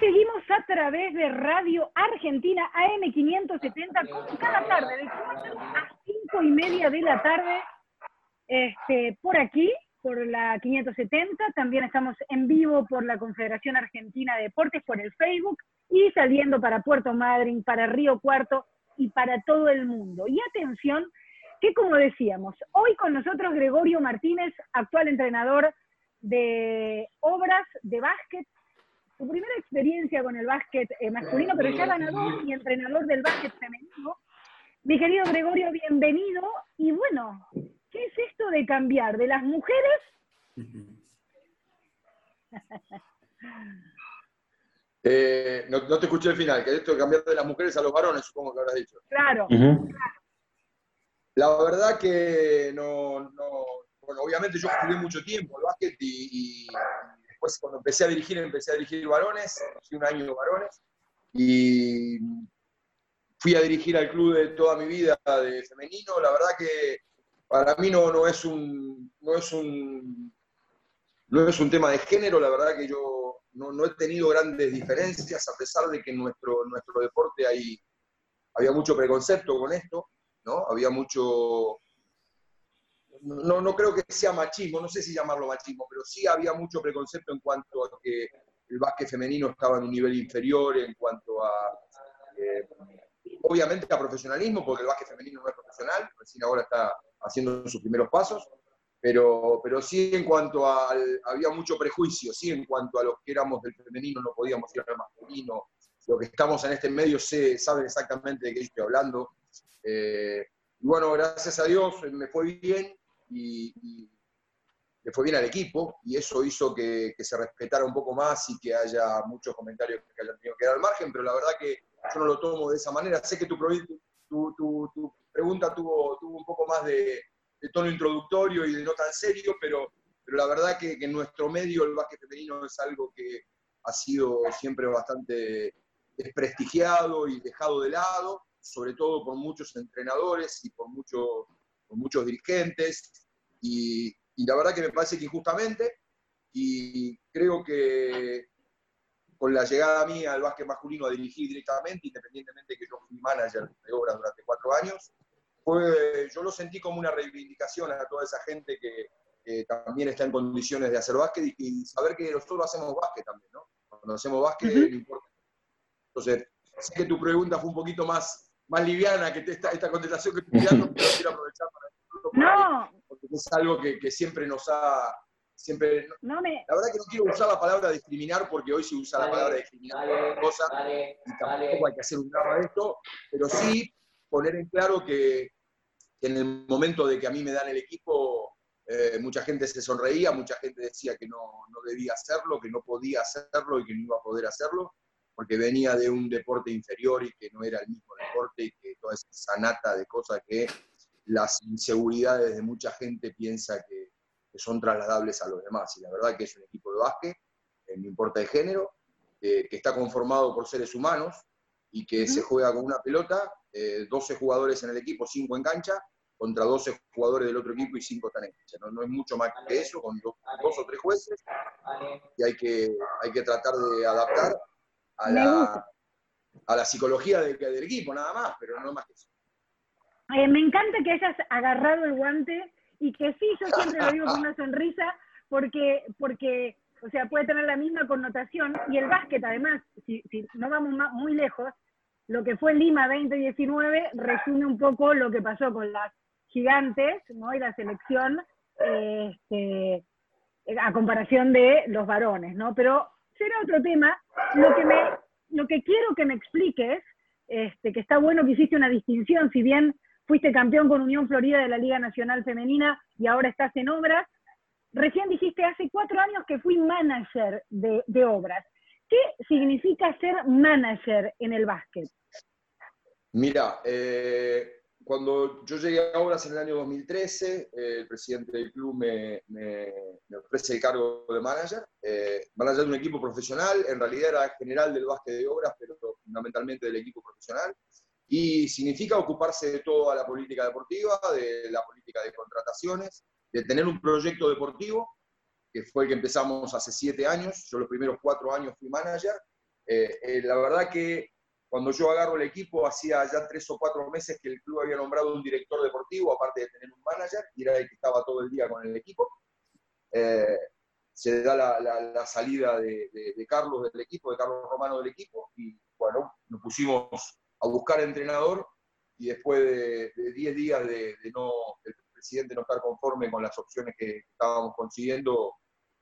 seguimos a través de Radio Argentina AM570 como cada tarde, de 4 a 5 y media de la tarde, este, por aquí, por la 570. También estamos en vivo por la Confederación Argentina de Deportes, por el Facebook, y saliendo para Puerto Madryn, para Río Cuarto y para todo el mundo. Y atención, que como decíamos, hoy con nosotros Gregorio Martínez, actual entrenador de obras de básquet su primera experiencia con el básquet eh, masculino, pero ya ganador y entrenador del básquet femenino. Mi querido Gregorio, bienvenido. Y bueno, ¿qué es esto de cambiar de las mujeres? Eh, no, te escuché el final, que esto de cambiar de las mujeres a los varones, supongo que habrás dicho. Claro. La verdad que no, bueno, obviamente yo jugué mucho tiempo el básquet y después cuando empecé a dirigir, empecé a dirigir varones, fui un año varones, y fui a dirigir al club de toda mi vida de femenino. La verdad que para mí no, no, es un, no, es un, no es un tema de género, la verdad que yo no, no he tenido grandes diferencias, a pesar de que en nuestro, nuestro deporte hay, había mucho preconcepto con esto, ¿no? Había mucho no, no creo que sea machismo, no sé si llamarlo machismo, pero sí había mucho preconcepto en cuanto a que el básquet femenino estaba en un nivel inferior, en cuanto a, eh, obviamente a profesionalismo, porque el básquet femenino no es profesional, recién ahora está haciendo sus primeros pasos, pero, pero sí en cuanto a, había mucho prejuicio, sí en cuanto a los que éramos del femenino no podíamos ir al masculino, los que estamos en este medio sé, saben exactamente de qué estoy hablando. Eh, y bueno, gracias a Dios me fue bien, y, le fue bien al equipo y eso hizo que, se respetara un poco más y que haya muchos comentarios que hayan tenido que dar al margen, pero la verdad que yo no lo tomo de esa manera. Sé que tu, pregunta tuvo, tuvo, un poco más de, tono introductorio y de no tan serio, pero, pero la verdad que, que en nuestro medio el básquet femenino es algo que ha sido siempre bastante desprestigiado y dejado de lado, sobre todo por muchos entrenadores y por muchos con muchos dirigentes, y, la verdad que me parece que injustamente, y creo que con la llegada mía al básquet masculino a dirigir directamente, independientemente de que yo fui manager de obras durante cuatro años, yo lo sentí como una reivindicación a toda esa gente que, también está en condiciones de hacer básquet y, saber que nosotros hacemos básquet también, ¿no? Cuando hacemos básquet no importa. Entonces, sé que tu pregunta fue un poquito más más liviana que esta, esta contestación que estoy dando, pero quiero aprovechar para no. porque es algo que, que, siempre nos ha... Siempre, no me... La verdad que no quiero usar la palabra discriminar porque hoy se usa la palabra discriminar dale, cosa y tampoco hay que hacer un drama de esto, pero sí poner en claro que, que en el momento de que a mí me dan el equipo, eh, mucha gente se sonreía, mucha gente decía que no, no debía hacerlo, que no podía hacerlo y que no iba a poder hacerlo porque venía de un deporte inferior y que no era el mismo deporte y que toda esa sanata de cosas que las inseguridades de mucha gente piensa que, son trasladables a los demás. Y la verdad que es un equipo de básquet, eh, no importa el género, eh, que está conformado por seres humanos y que se juega con una pelota, 12 eh, jugadores en el equipo, 5 en cancha, contra 12 jugadores del otro equipo y 5 están en cancha. No, es mucho más que eso, con dos, o tres jueces, y hay que, hay que tratar de adaptar a, la, a la, psicología del, del, equipo, nada más, pero no más que eso. Eh, me encanta que hayas agarrado el guante y que sí, yo siempre lo digo con una sonrisa, porque, porque, o sea, puede tener la misma connotación y el básquet, además, si, si no vamos muy lejos, lo que fue Lima 2019 resume un poco lo que pasó con las gigantes, ¿no? Y la selección, este, a comparación de los varones, ¿no? Pero será otro tema. Lo que, me, lo que quiero que me expliques, este, que está bueno que hiciste una distinción, si bien fuiste campeón con Unión Florida de la Liga Nacional Femenina y ahora estás en obras, recién dijiste hace cuatro años que fui manager de, de obras. ¿Qué significa ser manager en el básquet? Mira, eh, cuando yo llegué a Obras en el año 2013, eh, el presidente del club me, ofrece el cargo de manager, eh, manager de un equipo profesional, en realidad era general del básquet de Obras, pero fundamentalmente del equipo profesional, y significa ocuparse de toda la política deportiva, de la política de contrataciones, de tener un proyecto deportivo, que fue el que empezamos hace siete años, yo los primeros cuatro años fui manager, Eh, la verdad que cuando yo agarro el equipo, hacía ya tres o cuatro meses que el club había nombrado un director deportivo, aparte de tener un manager, y era el que estaba todo el día con el equipo. se da la, salida de, Carlos del equipo, de Carlos Romano del equipo, y bueno, nos pusimos a buscar entrenador, y después de 10 días de, no, el presidente no estar conforme con las opciones que estábamos consiguiendo,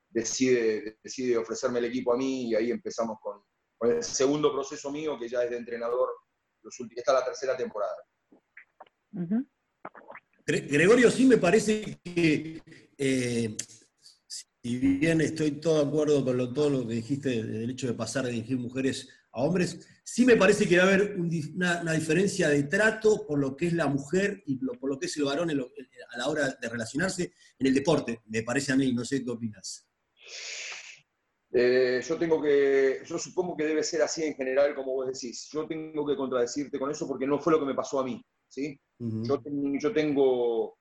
decide, decide ofrecerme el equipo a mí y ahí empezamos con, el segundo proceso mío, que ya es de entrenador, los últimos, está la tercera temporada. Gregorio, sí me parece que, eh, si bien estoy todo de acuerdo con todo lo que dijiste del hecho de pasar de dirigir mujeres a hombres, sí me parece que va a haber una, diferencia de trato por lo que es la mujer y por lo que es el varón a la hora de relacionarse en el deporte, me parece a mí, no sé qué opinas. Eh, yo tengo que, yo supongo que debe ser así en general, como vos decís. Yo tengo que contradecirte con eso porque no fue lo que me pasó a mí, ¿sí? yo, yo, tengo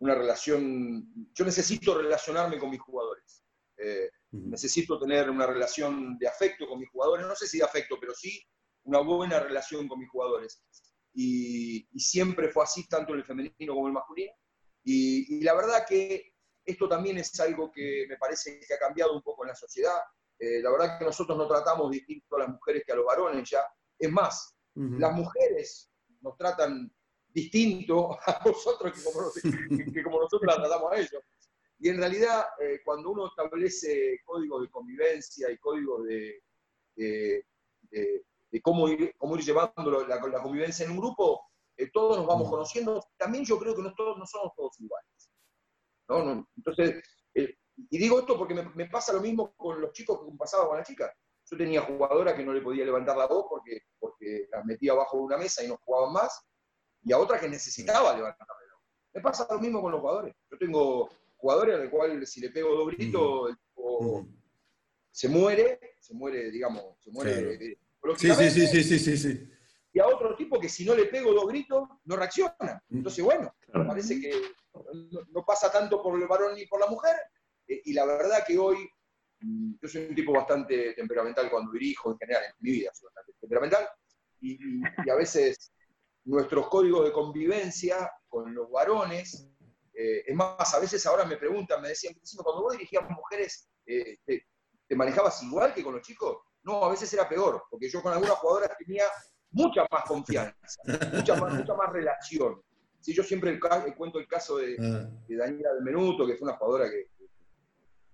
una relación, yo necesito relacionarme con mis jugadores. Eh, necesito tener una relación de afecto con mis jugadores, no sé si de afecto, pero sí una buena relación con mis jugadores. Y, siempre fue así, tanto en el femenino como en el masculino. y la verdad que esto también es algo que me parece que ha cambiado un poco en la sociedad. Eh, la verdad que nosotros no tratamos distinto a las mujeres que a los varones ya. Es más, las mujeres nos tratan distinto a nosotros que como, nosotros las tratamos a ellos. Y en realidad, eh, cuando uno establece códigos de convivencia y códigos de, de, cómo, ir, cómo ir llevando la, la, convivencia en un grupo, eh, todos nos vamos conociendo. También yo creo que no, todos, no somos todos iguales. ¿No? Entonces, eh, y digo esto porque me, pasa lo mismo con los chicos que pasaba con las chicas. Yo tenía jugadoras que no le podía levantar la voz porque, porque las metía abajo de una mesa y no jugaban más, y a otras que necesitaba levantar la voz. Me pasa lo mismo con los jugadores. Yo tengo jugadores al cual si le pego dos gritos, se muere, se muere, digamos, se muere. Sí, sí, sí, sí, sí, sí, Y a otro tipo que si no le pego dos gritos, no reacciona. Entonces, bueno, parece que no, pasa tanto por el varón ni por la mujer, eh, y la verdad que hoy mm, yo soy un tipo bastante temperamental cuando dirijo, en general, en mi vida soy bastante temperamental, y, a veces nuestros códigos de convivencia con los varones, eh, es más, a veces ahora me preguntan, me decían, cuando vos dirigías mujeres, eh, te, manejabas igual que con los chicos? No, a veces era peor, porque yo con algunas jugadoras tenía mucha más confianza, mucha más, mucha más relación. Sí, yo siempre cuento el caso de, ah. de Daniela del Menuto, que fue una jugadora que,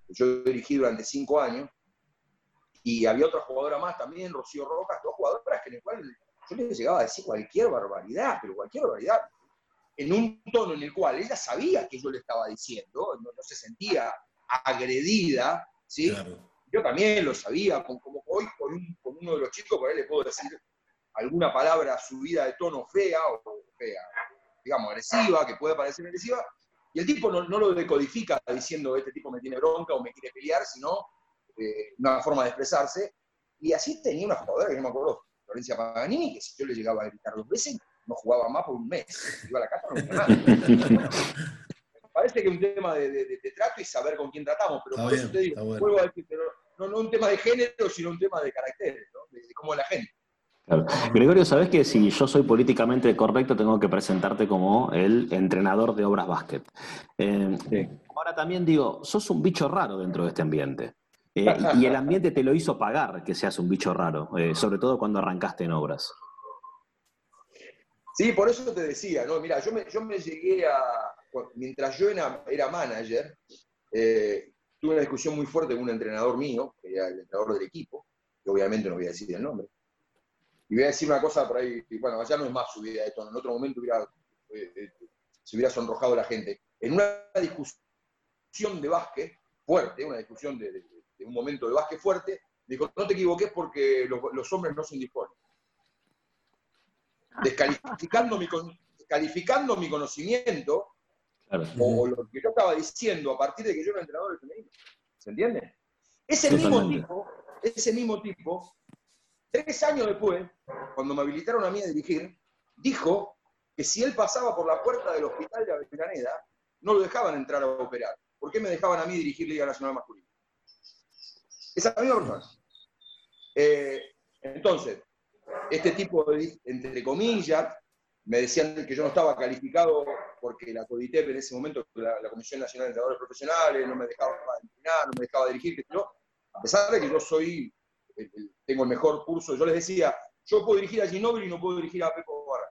yo dirigí durante cinco años, y había otra jugadora más también, Rocío Rojas, dos jugadoras que en el cual yo les llegaba a decir cualquier barbaridad, pero cualquier barbaridad, en un tono en el cual ella sabía que yo le estaba diciendo, no, se sentía agredida, ¿sí? Yo también lo sabía, como hoy con, uno de los chicos, por ahí le puedo decir alguna palabra subida de tono fea o fea, digamos, agresiva, que puede parecer agresiva, y el tipo no, lo decodifica diciendo este tipo me tiene bronca o me quiere pelear, sino eh, una forma de expresarse. Y así tenía una jugadora que no me acuerdo, Florencia Paganini, que si yo le llegaba a gritar dos veces, no jugaba más por un mes. Iba a la casa, no nada. parece que es un tema de, trato y saber con quién tratamos, pero por eso te digo, vuelvo a decir, pero no, no un tema de género, sino un tema de carácter, ¿no? de, cómo es la gente. Gregorio, ¿sabes que si yo soy políticamente correcto tengo que presentarte como el entrenador de obras básquet? Eh, ahora también digo, sos un bicho raro dentro de este ambiente. Eh, y el ambiente te lo hizo pagar que seas un bicho raro, eh, sobre todo cuando arrancaste en obras. Sí, por eso te decía, ¿no? Mira, yo me, yo me llegué a. Mientras yo era, era manager, tuve una discusión muy fuerte con un entrenador mío, que era el entrenador del equipo, que obviamente no voy a decir el nombre y voy a decir una cosa por ahí, bueno, allá no es más subida de tono, en otro momento hubiera, eh, eh, se hubiera sonrojado la gente. En una discusión de básquet fuerte, una discusión de, un momento de básquet fuerte, dijo, no te equivoques porque los, hombres no se indisponen. Descalificando mi, descalificando mi conocimiento, o, lo que yo estaba diciendo a partir de que yo era entrenador del femenino. ¿Se entiende? Ese mismo tipo, ese mismo tipo Tres años después, cuando me habilitaron a mí a dirigir, dijo que si él pasaba por la puerta del hospital de Avellaneda, no lo dejaban entrar a operar. ¿Por qué me dejaban a mí dirigir Liga Nacional Masculina? Esa misma persona. Eh, entonces, este tipo de, entre comillas, me decían que yo no estaba calificado porque la CODITEP en ese momento, la, Comisión Nacional de Entrenadores Profesionales, no me dejaba entrenar, no me dejaba dirigir, que yo, a pesar de que yo soy, tengo el mejor curso, yo les decía, yo puedo dirigir a Ginóbili y no puedo dirigir a Pepo Barra.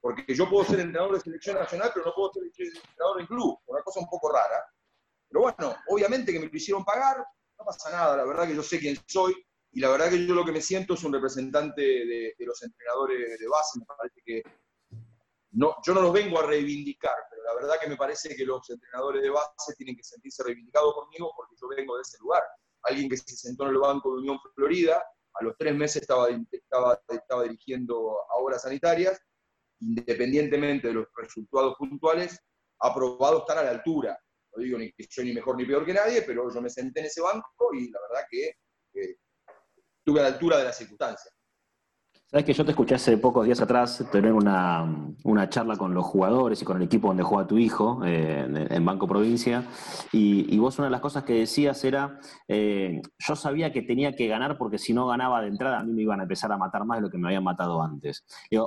Porque yo puedo ser entrenador de selección nacional, pero no puedo ser entrenador en club. Una cosa un poco rara. Pero bueno, obviamente que me lo hicieron pagar, no pasa nada, la verdad que yo sé quién soy, y la verdad que yo lo que me siento es un representante de, los entrenadores de base, me parece que no, yo no los vengo a reivindicar, pero la verdad que me parece que los entrenadores de base tienen que sentirse reivindicados conmigo porque yo vengo de ese lugar. Alguien que se sentó en el banco de Unión Florida, a los tres meses estaba, estaba, estaba dirigiendo a obras sanitarias, independientemente de los resultados puntuales, ha probado estar a la altura. No digo ni que soy ni mejor ni peor que nadie, pero yo me senté en ese banco y la verdad que estuve a la altura de las circunstancias. Sabes que yo te escuché hace pocos días atrás tener una, charla con los jugadores y con el equipo donde juega tu hijo eh, en, Banco Provincia y, vos una de las cosas que decías era, eh, yo sabía que tenía que ganar porque si no ganaba de entrada a mí me iban a empezar a matar más de lo que me habían matado antes.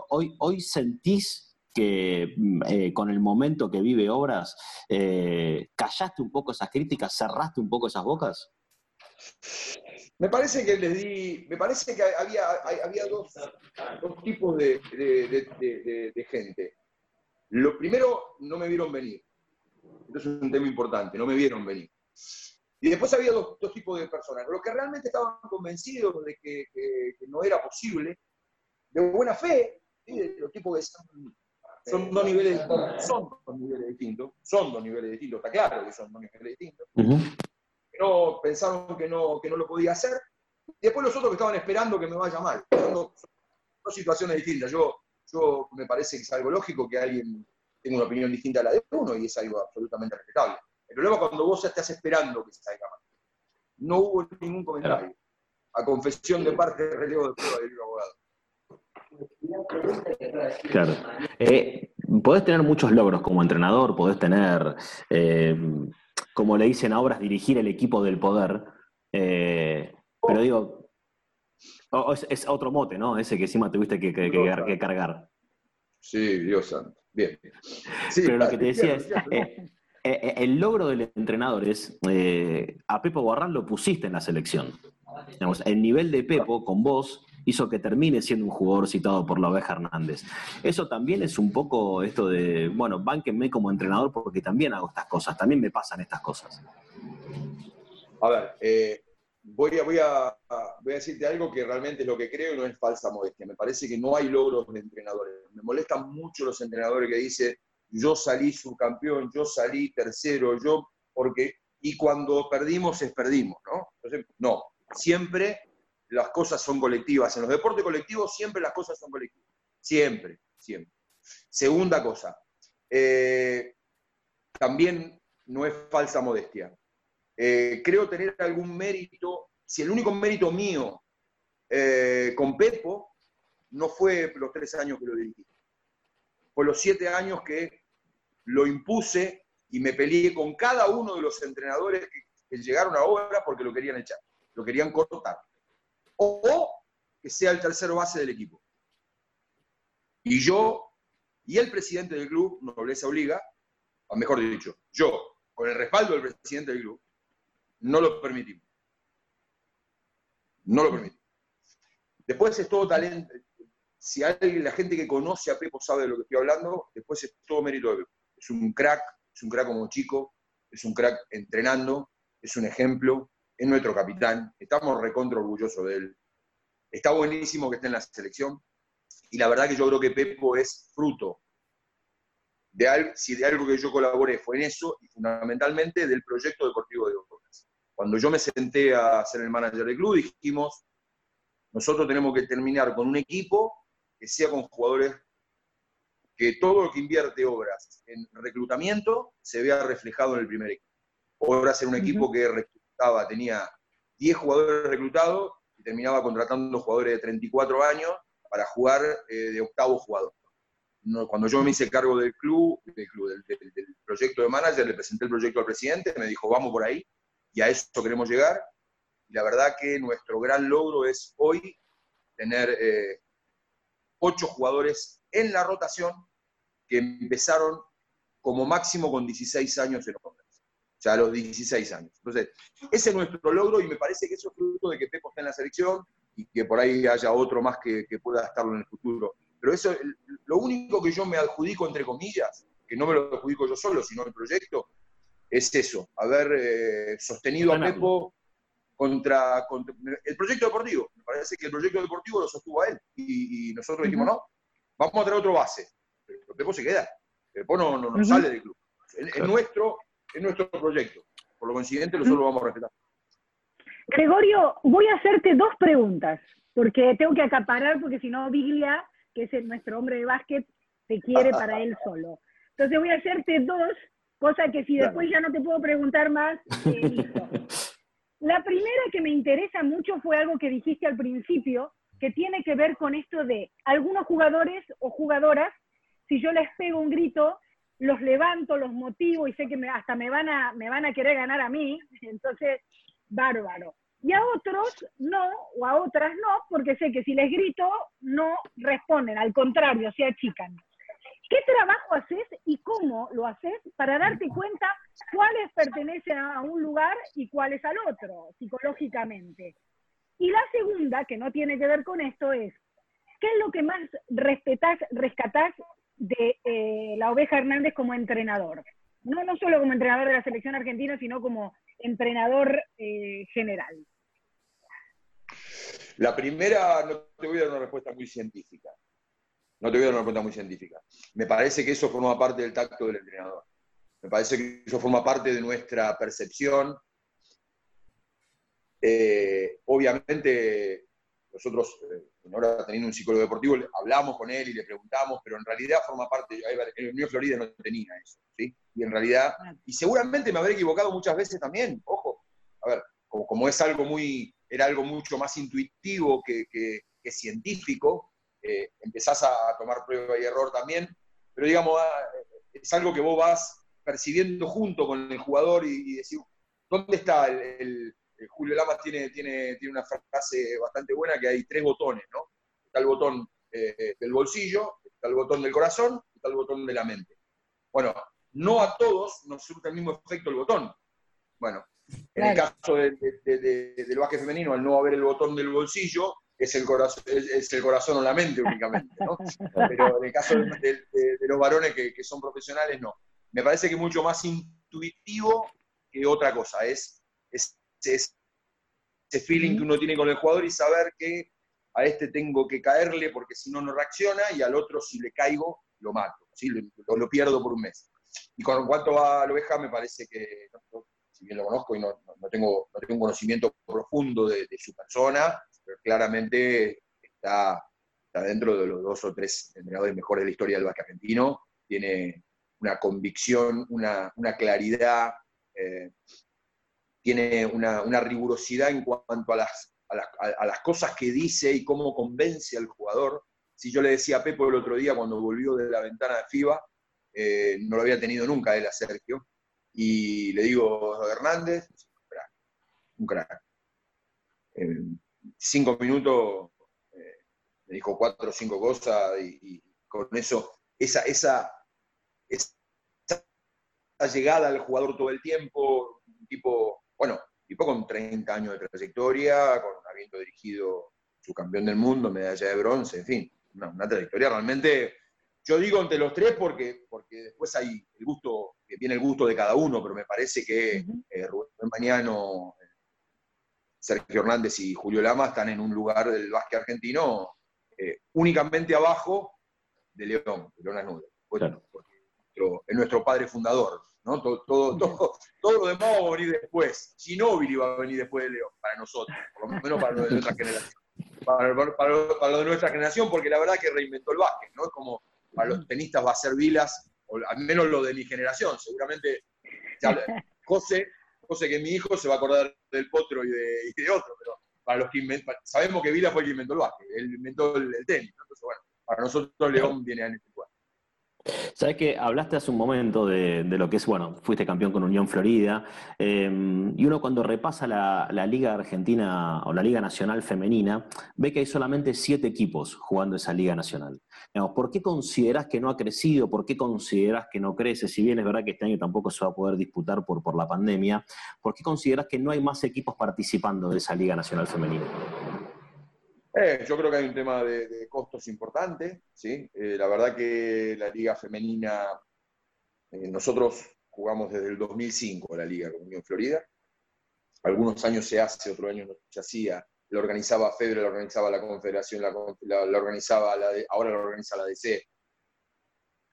hoy, hoy sentís que mm, eh, con el momento que vive Obras, callaste un poco esas críticas, cerraste un poco esas bocas? Me parece que les di, me parece que había, había dos, tipos de, gente. Lo primero, no me vieron venir. Esto es un tema importante, no me vieron venir. Y después había dos, tipos de personas. Los que realmente estaban convencidos de que, no era posible, de buena fe, los tipos que son, son dos niveles son dos niveles distintos, son dos niveles distintos, está claro que son dos niveles distintos no pensaron que no, que no lo podía hacer. Y después los otros que estaban esperando que me vaya mal. Dos, situaciones distintas. Yo, yo me parece que es algo lógico que alguien tenga una opinión distinta a la de uno y es algo absolutamente respetable. El problema es cuando vos estás esperando que se salga mal. No hubo ningún comentario. A confesión de parte de relevo de prueba del abogado. Claro. Eh, podés tener muchos logros como entrenador, podés tener eh, como le dicen a obras, dirigir el equipo del poder. Eh, pero digo, es, otro mote, ¿no? Ese que encima tuviste que, que, cargar. Sí, Dios santo. Bien. pero lo que te decía es, eh, eh, el logro del entrenador es, a Pepo Barran lo pusiste en la selección. el nivel de Pepo con vos hizo que termine siendo un jugador citado por la oveja Hernández. Eso también es un poco esto de, bueno, bánquenme como entrenador porque también hago estas cosas, también me pasan estas cosas. A ver, eh, voy, a, decirte algo que realmente es lo que creo y no es falsa modestia. Me parece que no hay logros de entrenadores. Me molestan mucho los entrenadores que dicen, yo salí subcampeón, yo salí tercero, yo, porque, y cuando perdimos es perdimos, ¿no? No, siempre las cosas son colectivas. En los deportes colectivos siempre las cosas son colectivas. Siempre, siempre. Segunda cosa, eh, también no es falsa modestia. Eh, creo tener algún mérito, si el único mérito mío eh, con Pepo no fue los tres años que lo dirigí, fue los siete años que lo impuse y me peleé con cada uno de los entrenadores que, llegaron a obra porque lo querían echar, lo querían cortar o que sea el tercero base del equipo. Y yo y el presidente del club, Nobleza Obliga, o mejor dicho, yo, con el respaldo del presidente del club, no lo permitimos. No lo permitimos. Después es todo talento. Si alguien, la gente que conoce a Pepo sabe de lo que estoy hablando, después es todo mérito de Pepo. Es un crack, es un crack como chico, es un crack entrenando, es un ejemplo, es nuestro capitán, estamos recontra orgullosos de él. Está buenísimo que esté en la selección y la verdad que yo creo que Pepo es fruto de algo, si de algo que yo colaboré fue en eso y fundamentalmente del proyecto deportivo de Obras. Cuando yo me senté a ser el manager del club, dijimos, nosotros tenemos que terminar con un equipo que sea con jugadores que todo lo que invierte Obras en reclutamiento se vea reflejado en el primer equipo. Obras era un equipo que tenía 10 jugadores reclutados y terminaba contratando jugadores de 34 años para jugar eh, de octavo jugador. cuando yo me hice cargo del club, del, club del, proyecto de manager, le presenté el proyecto al presidente, me dijo, vamos por ahí, y a eso queremos llegar. y la verdad que nuestro gran logro es hoy tener eh, ocho jugadores en la rotación que empezaron como máximo con 16 años en los sea, a los 16 años. Entonces, ese es nuestro logro y me parece que eso es fruto de que Pepo está en la selección y que por ahí haya otro más que, pueda estarlo en el futuro. Pero eso, lo único que yo me adjudico, entre comillas, que no me lo adjudico yo solo, sino el proyecto, es eso, haber eh, sostenido a Pepo contra, el proyecto deportivo. Me parece que el proyecto deportivo lo sostuvo a él. Y, nosotros dijimos, no, vamos a traer otro base. Pero Pepo se queda. Pepo no, no, sale del club. Es, nuestro, es nuestro proyecto. Por lo coincidente, nosotros lo vamos a respetar. Gregorio, voy a hacerte dos preguntas, porque tengo que acaparar, porque si no, Biglia, que es nuestro hombre de básquet, te quiere para él solo. Entonces voy a hacerte dos, cosa que si después ya no te puedo preguntar más, eh, listo. La primera que me interesa mucho fue algo que dijiste al principio, que tiene que ver con esto de algunos jugadores o jugadoras, si yo les pego un grito, los levanto, los motivo y sé que hasta me van, a, me van a querer ganar a mí, entonces, bárbaro. Y a otros no, o a otras no, porque sé que si les grito, no responden, al contrario, se achican. ¿Qué trabajo haces y cómo lo haces para darte cuenta cuáles pertenecen a un lugar y cuáles al otro, psicológicamente? Y la segunda, que no tiene que ver con esto, es, ¿qué es lo que más respetás, rescatás de eh, la oveja Hernández como entrenador? No, no solo como entrenador de la selección argentina, sino como entrenador eh, general. La primera, no te voy a dar una respuesta muy científica. No te voy a dar una pregunta muy científica. Me parece que eso forma parte del tacto del entrenador. Me parece que eso forma parte de nuestra percepción. Eh, obviamente, nosotros, eh, ahora teniendo un psicólogo deportivo, hablamos con él y le preguntamos, pero en realidad forma parte, en Unión Florida no tenía eso, ¿sí? Y en realidad, y seguramente me habré equivocado muchas veces también, ojo, a ver, como, es algo muy, era algo mucho más intuitivo que, que científico, eh, empezás a tomar prueba y error también, pero digamos, ah, es algo que vos vas percibiendo junto con el jugador y, decir, ¿dónde está el, Julio Lamas tiene, tiene, tiene una frase bastante buena que hay tres botones, ¿no? Está el botón eh, del bolsillo, está el botón del corazón, está el botón de la mente. Bueno, no a todos nos surte el mismo efecto el botón. Bueno, en el caso del básquet femenino, al no haber el botón del bolsillo, es el corazón, es, el corazón o la mente únicamente, ¿no? Pero en el caso de, los varones que, son profesionales, no. Me parece que es mucho más intuitivo que otra cosa, es, ese feeling que uno tiene con el jugador y saber que a este tengo que caerle porque si no, no reacciona y al otro si le caigo, lo mato, ¿sí? lo, pierdo por un mes. Y con cuanto va a la oveja, me parece que, si bien lo conozco y no, tengo, no tengo un conocimiento profundo de, de su persona, pero claramente está, dentro de los dos o tres entrenadores mejores de la historia del básquet argentino, tiene una convicción, una, claridad, eh, tiene una, rigurosidad en cuanto a las, cosas que dice y cómo convence al jugador. Si yo le decía a Pepo el otro día cuando volvió de la ventana de FIBA, eh, no lo había tenido nunca él a Sergio, y le digo, Hernández, un crack. Eh, cinco minutos eh, me dijo cuatro o cinco cosas y, con eso, esa, esa, llegada al jugador todo el tiempo, un tipo, bueno, tipo con 30 años de trayectoria, con habiendo dirigido su campeón del mundo, medalla de bronce, en fin, una, trayectoria realmente, yo digo entre los tres porque, porque después hay el gusto, que viene el gusto de cada uno, pero me parece que eh, Rubén Mañano, Sergio Hernández y Julio Lama están en un lugar del básquet argentino eh, únicamente abajo de León, de León Anude. es nuestro padre fundador, ¿no? Todo, todo, todo, lo demás va a venir después. Ginóbili va a venir después de León, para nosotros, por lo menos para lo de nuestra generación. Para, lo de nuestra generación, porque la verdad que reinventó el básquet, ¿no? Es como para los tenistas va a ser Vilas, o al menos lo de mi generación, seguramente José cosa que mi hijo se va a acordar del potro y de, otro, pero para los que sabemos que Vila fue el que inventó el básquet, él inventó el, tenis, entonces bueno, para nosotros León viene a este lugar. Sabes que hablaste hace un momento de, lo que es, bueno, fuiste campeón con Unión Florida, em, y uno cuando repasa la, Liga Argentina o la Liga Nacional Femenina, ve que hay solamente siete equipos jugando esa Liga Nacional. ¿Por qué consideras que no ha crecido? ¿Por qué consideras que no crece? Si bien es verdad que este año tampoco se va a poder disputar por, por la pandemia, ¿por qué consideras que no hay más equipos participando de esa Liga Nacional Femenina? Eh, yo creo que hay un tema de, costos importante, ¿sí? Eh, la verdad que la liga femenina, eh, nosotros jugamos desde el 2005 la liga con Unión Florida. Algunos años se hace, otros años no se hacía. Lo organizaba Fedre, lo organizaba la Confederación, la, organizaba la ahora lo organiza la DC.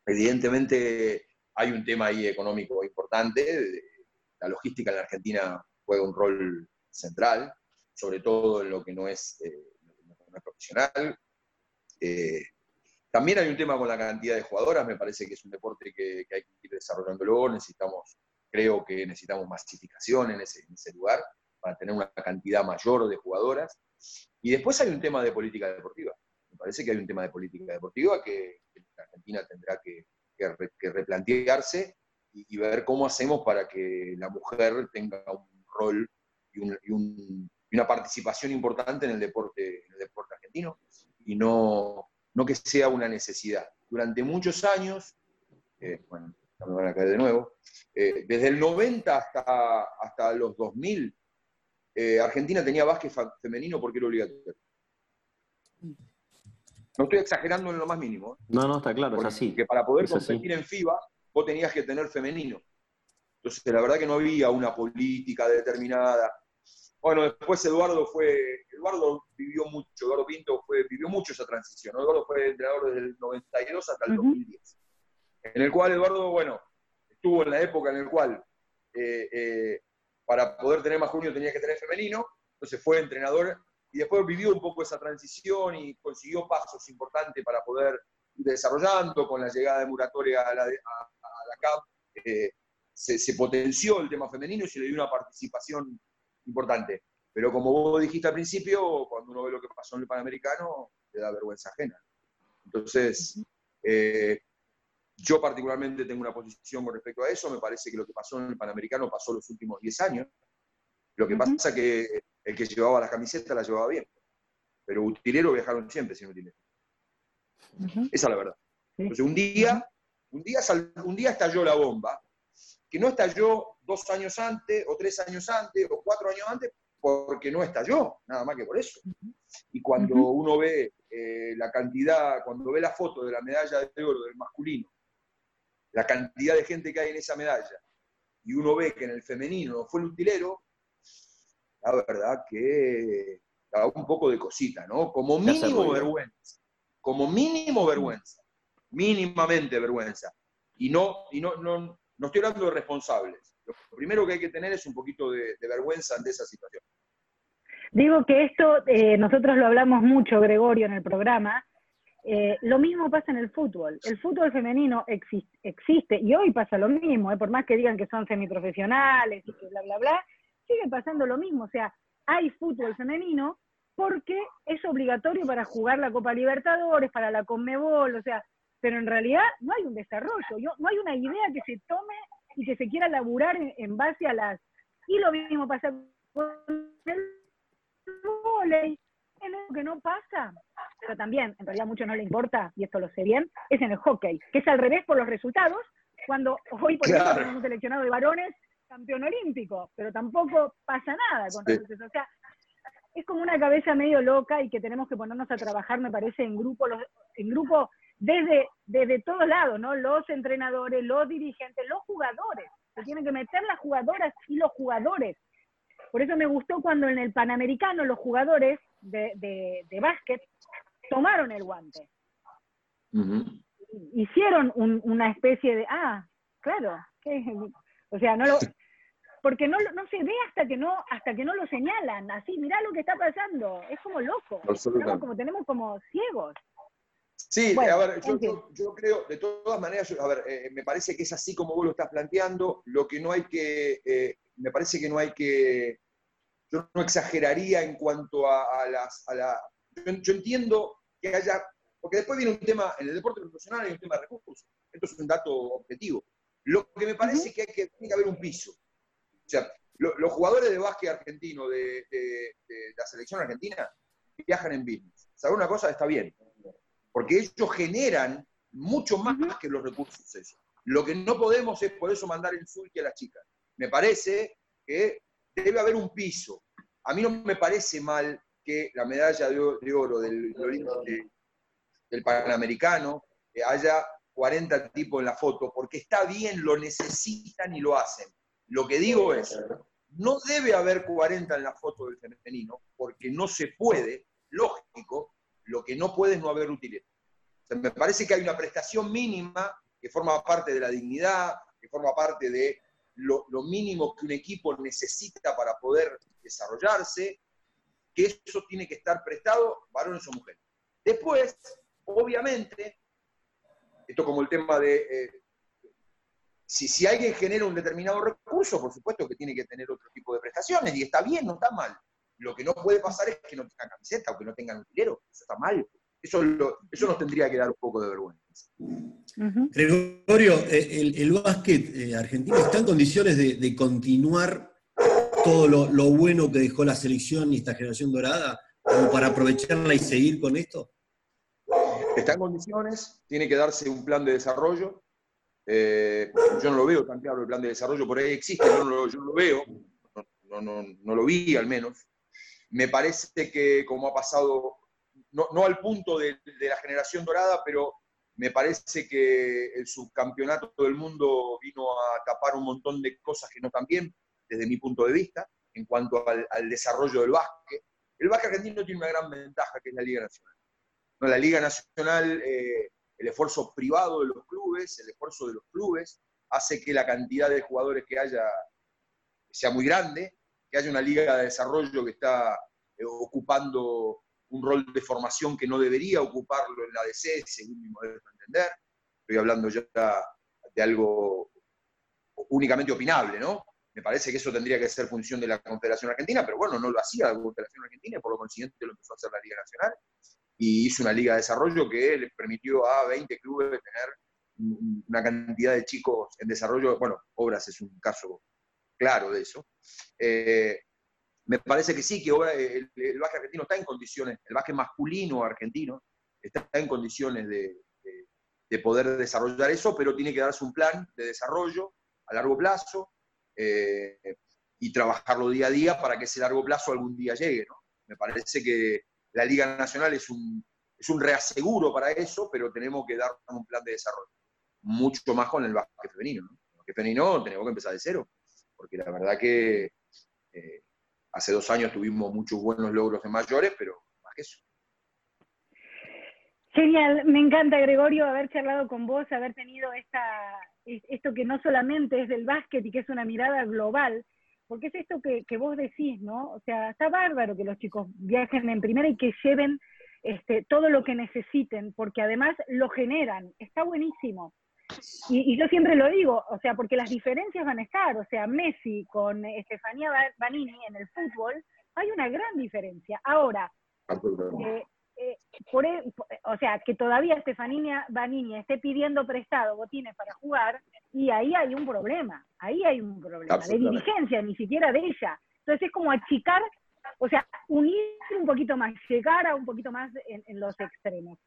Evidentemente hay un tema ahí económico importante. La logística en la Argentina juega un rol central, sobre todo en lo que no es profesional. Eh, también hay un tema con la cantidad de jugadoras, me parece que es un deporte que, hay que ir desarrollándolo, necesitamos, creo que necesitamos masificación en ese, lugar para tener una cantidad mayor de jugadoras. Y después hay un tema de política deportiva. Me parece que hay un tema de política deportiva que, la Argentina tendrá que, replantearse y, ver cómo hacemos para que la mujer tenga un rol y un, una participación importante en en el deporte argentino y no, no que sea una necesidad. Durante muchos años, eh, bueno, me van a caer de nuevo, eh, desde el 90 hasta, hasta los 2000, eh, Argentina tenía básquet femenino porque era obligatorio. No estoy exagerando en lo más mínimo. No, no, está claro, es así. Que para poder competir en FIBA, vos tenías que tener femenino. Entonces, la verdad que no había una política determinada. Bueno, después Eduardo fue, Eduardo vivió mucho, Eduardo Pinto fue, vivió mucho esa transición. Eduardo fue entrenador desde el 92 hasta el 2010. En el cual Eduardo, bueno, estuvo en la época en la cual eh, eh, para poder tener más junio tenía que tener femenino, entonces fue entrenador y después vivió un poco esa transición y consiguió pasos importantes para poder ir desarrollando con la llegada de Muratoria a la, a, la CAP. Eh, se, se, potenció el tema femenino y se le dio una participación importante. Pero como vos dijiste al principio, cuando uno ve lo que pasó en el Panamericano, le da vergüenza ajena. Entonces, eh, yo particularmente tengo una posición con respecto a eso. Me parece que lo que pasó en el Panamericano pasó los últimos 10 años. Lo que pasa es que el que llevaba las camisetas la llevaba bien. Pero utilero viajaron siempre sin utilero. Esa es la verdad. Entonces, un día, un día, un día estalló la bomba que no estalló dos años antes, o tres años antes, o cuatro años antes, porque no estalló, nada más que por eso. Y cuando uno ve eh, la cantidad, cuando ve la foto de la medalla de oro del masculino, la cantidad de gente que hay en esa medalla, y uno ve que en el femenino fue el utilero, la verdad que da un poco de cosita, ¿no? Como mínimo vergüenza, como mínimo vergüenza, mínimamente vergüenza. Y no, y no, no, no estoy hablando de responsables. Lo primero que hay que tener es un poquito de, vergüenza ante esa situación. Digo que esto, eh, nosotros lo hablamos mucho, Gregorio, en el programa. Eh, lo mismo pasa en el fútbol. El fútbol femenino existe, y hoy pasa lo mismo, eh, por más que digan que son semiprofesionales y que bla, bla, bla, sigue pasando lo mismo. O sea, hay fútbol femenino porque es obligatorio para jugar la Copa Libertadores, para la Conmebol, o sea, pero en realidad no hay un desarrollo, no hay una idea que se tome y que se quiera laburar en, base a las... Y lo mismo pasa con el volei, en lo que no pasa, pero también, en realidad a muchos no le importa, y esto lo sé bien, es en el hockey, que es al revés por los resultados, cuando hoy, por ejemplo, tenemos un seleccionado de varones campeón olímpico, pero tampoco pasa nada con sí. O sea, es como una cabeza medio loca y que tenemos que ponernos a trabajar, me parece, en grupo, en grupo desde, desde todos lados, ¿no? Los entrenadores, los dirigentes, los jugadores. Se tienen que meter las jugadoras y los jugadores. Por eso me gustó cuando en el Panamericano los jugadores de, de, básquet tomaron el guante. Hicieron una especie de, ah, claro, o sea, no lo, porque no, no se ve hasta que no, hasta que no lo señalan, así, mirá lo que está pasando, es como loco, como tenemos como ciegos. Sí, a ver, yo, creo, de todas maneras, a ver, eh, me parece que es así como vos lo estás planteando, lo que no hay que, eh, me parece que no hay que, yo no exageraría en cuanto a, las, a la, yo, entiendo que haya, porque después viene un tema, en el deporte profesional hay un tema de recursos, Esto es un dato objetivo. Lo que me parece que, hay que tiene que haber un piso. O sea, los jugadores de básquet argentino de, la selección argentina viajan en business. ¿Sabe una cosa? Está bien. Porque ellos generan mucho más que los recursos esos. Lo que no podemos es por eso mandar el sulky a las chicas. Me parece que debe haber un piso. A mí no me parece mal que la medalla de, oro del, del Panamericano haya 40 tipos en la foto, porque está bien, lo necesitan y lo hacen. Lo que digo es, no debe haber 40 en la foto del femenino, porque no se puede, lógico, lo que no puede es no haber utilidad. me parece que hay una prestación mínima que forma parte de la dignidad, que forma parte de lo, mínimo que un equipo necesita para poder desarrollarse, que eso tiene que estar prestado varones o mujeres. Después, obviamente, esto como el tema de, eh, si, si alguien genera un determinado recurso, por supuesto que tiene que tener otro tipo de prestaciones, y está bien, no está mal. Lo que no puede pasar es que no tengan camiseta o que no tengan utilero, eso está mal. Eso, eso nos tendría que dar un poco de vergüenza. Gregorio, eh, el, básquet eh, argentino está en condiciones de, continuar todo lo, lo, bueno que dejó la selección y esta generación dorada, como para aprovecharla y seguir con esto? Está en condiciones, tiene que darse un plan de desarrollo. Eh, yo no lo veo tan claro el plan de desarrollo, por ahí existe, yo no lo, yo no lo veo, no, no, no, lo vi al menos. Me parece que como ha pasado, no, al punto de, la generación dorada, pero me parece que el subcampeonato del mundo vino a tapar un montón de cosas que no están bien, desde mi punto de vista, en cuanto al, desarrollo del básquet. El básquet argentino tiene una gran ventaja, que es la Liga Nacional la Liga Nacional, eh, el esfuerzo privado de los clubes, el esfuerzo de los clubes, hace que la cantidad de jugadores que haya sea muy grande, que haya una liga de desarrollo que está eh, ocupando un rol de formación que no debería ocuparlo en la DC, según mi modelo de entender. Estoy hablando ya de algo únicamente opinable, ¿no? Me parece que eso tendría que ser función de la Confederación Argentina, pero bueno, no lo hacía la Confederación Argentina, por lo consiguiente lo empezó a hacer la Liga Nacional y hizo una liga de desarrollo que le permitió a 20 clubes tener una cantidad de chicos en desarrollo. Bueno, Obras es un caso claro de eso. Eh, me parece que sí, que el, el, básquet argentino está en condiciones, el básquet masculino argentino está en condiciones de, poder desarrollar eso, pero tiene que darse un plan de desarrollo a largo plazo eh, y trabajarlo día a día para que ese largo plazo algún día llegue. Me parece que la Liga Nacional es un, es un reaseguro para eso, pero tenemos que dar un plan de desarrollo. Mucho más con el básquet femenino. ¿no? El básquet femenino tenemos que empezar de cero, porque la verdad que eh, hace dos años tuvimos muchos buenos logros en mayores, pero más que eso. Genial, me encanta Gregorio haber charlado con vos, haber tenido esta, esto que no solamente es del básquet y que es una mirada global, porque es esto que, vos decís, ¿no? O sea, está bárbaro que los chicos viajen en primera y que lleven este, todo lo que necesiten, porque además lo generan, está buenísimo. Y, yo siempre lo digo, o sea, porque las diferencias van a estar, o sea, Messi con Estefanía Banini en el fútbol, hay una gran diferencia. Ahora, eh, eh, por, e, o sea, que todavía Estefanía Banini esté pidiendo prestado botines para jugar, y ahí hay un problema, ahí hay un problema de dirigencia, ni siquiera de ella. Entonces es como achicar, o sea, unir un poquito más, llegar a un poquito más en, los extremos.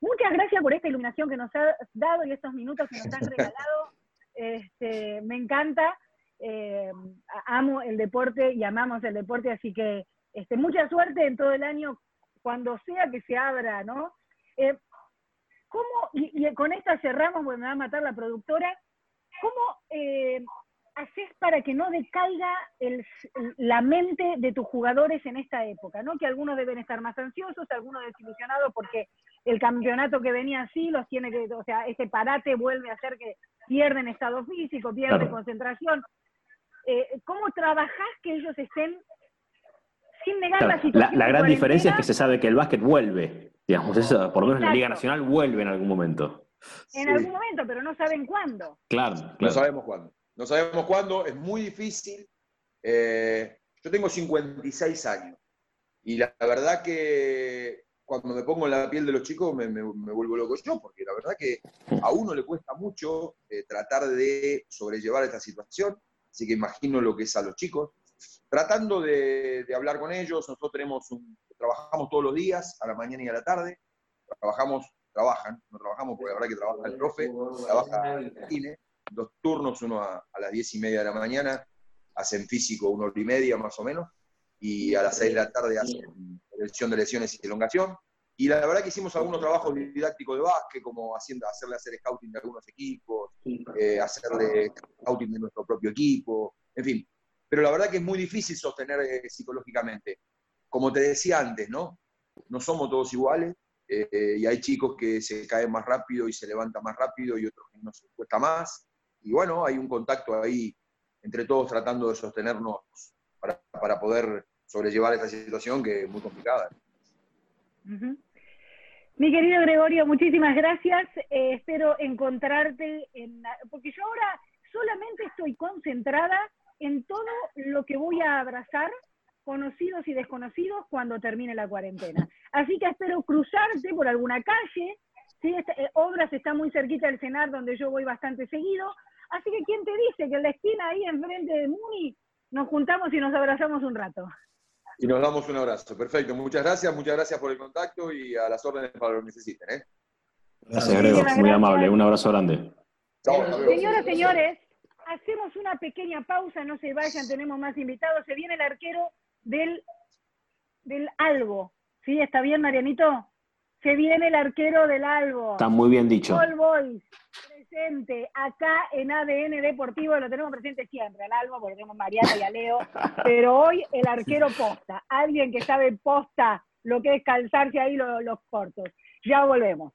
Muchas gracias por esta iluminación que nos has dado y estos minutos que nos has regalado. Este, me encanta, eh, amo el deporte y amamos el deporte, así que este, mucha suerte en todo el año cuando sea que se abra, ¿no? Eh, ¿Cómo, y, con esta cerramos, porque me va a matar la productora, ¿cómo eh, haces para que no decaiga la mente de tus jugadores en esta época? ¿no? Que algunos deben estar más ansiosos, algunos desilusionados porque el campeonato que venía así los tiene que, o sea, ese parate vuelve a hacer que pierden estado físico, pierden concentración. Eh, ¿Cómo trabajás que ellos estén sin negar la situación. La, gran diferencia es que se sabe que el básquet vuelve, digamos, eso, por lo menos en la Liga Nacional vuelve en algún momento. En algún momento, pero no saben cuándo. Claro, No sabemos cuándo. No sabemos cuándo, es muy difícil. Eh, yo tengo 56 años y la, verdad que cuando me pongo en la piel de los chicos me, vuelvo loco yo, porque la verdad que a uno le cuesta mucho eh, tratar de sobrellevar esta situación, así que imagino lo que es a los chicos. Tratando de, hablar con ellos, nosotros tenemos trabajamos todos los días, a la mañana y a la tarde, trabajamos, trabajan, no trabajamos porque la verdad que trabaja el profe, trabaja el cine, dos turnos, uno a, a las diez y media de la mañana, hacen físico una hora y media más o menos, y a las seis de la tarde hacen prevención de lesiones y elongación. Y la verdad que hicimos algunos trabajos didácticos de básquet, como haciendo, hacerle hacer scouting de algunos equipos, eh, hacerle scouting de nuestro propio equipo, en fin. Pero la verdad que es muy difícil sostener eh, psicológicamente. Como te decía antes, ¿no? No somos todos iguales eh, y hay chicos que se caen más rápido y se levantan más rápido y otros que nos cuesta más. Y bueno, hay un contacto ahí entre todos tratando de sostenernos para, para poder sobrellevar esta situación que es muy complicada. Mi querido Gregorio, muchísimas gracias. Eh, espero encontrarte en porque yo ahora solamente estoy concentrada en todo lo que voy a abrazar, conocidos y desconocidos, cuando termine la cuarentena. Así que espero cruzarte por alguna calle. ¿sí? Este, eh, Obras está muy cerquita del cenar, donde yo voy bastante seguido. Así que, ¿quién te dice que en la esquina ahí enfrente de Muni nos juntamos y nos abrazamos un rato? Y nos damos un abrazo. Perfecto. Muchas gracias, muchas gracias por el contacto y a las órdenes para lo que necesiten. ¿eh? Gracias, Grego. Muy amable. Un abrazo grande. Señoras, señores, hacemos una pequeña pausa, no se vayan, tenemos más invitados. Se viene el arquero del, del Albo. ¿Sí? ¿Está bien, Marianito? Se viene el arquero del Albo. Está muy bien dicho. All Boys, presente acá en ADN Deportivo, lo tenemos presente siempre, al Albo, porque tenemos a Mariana y a Leo, pero hoy el arquero posta, alguien que sabe posta lo que es calzarse ahí los cortos. Ya volvemos.